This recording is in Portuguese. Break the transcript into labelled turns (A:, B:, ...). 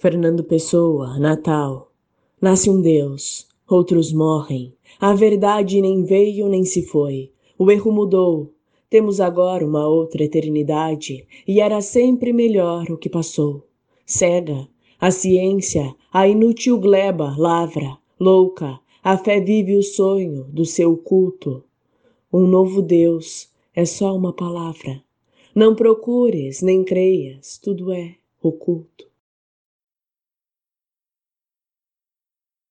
A: Fernando Pessoa, Natal. Nasce um Deus, outros morrem. A verdade nem veio nem se foi. O erro mudou. Temos agora uma outra eternidade, e era sempre melhor o que passou. Cega, a ciência, a inútil gleba lavra, louca, a fé vive o sonho do seu culto. Um novo Deus é só uma palavra. Não procures nem creias, tudo é oculto.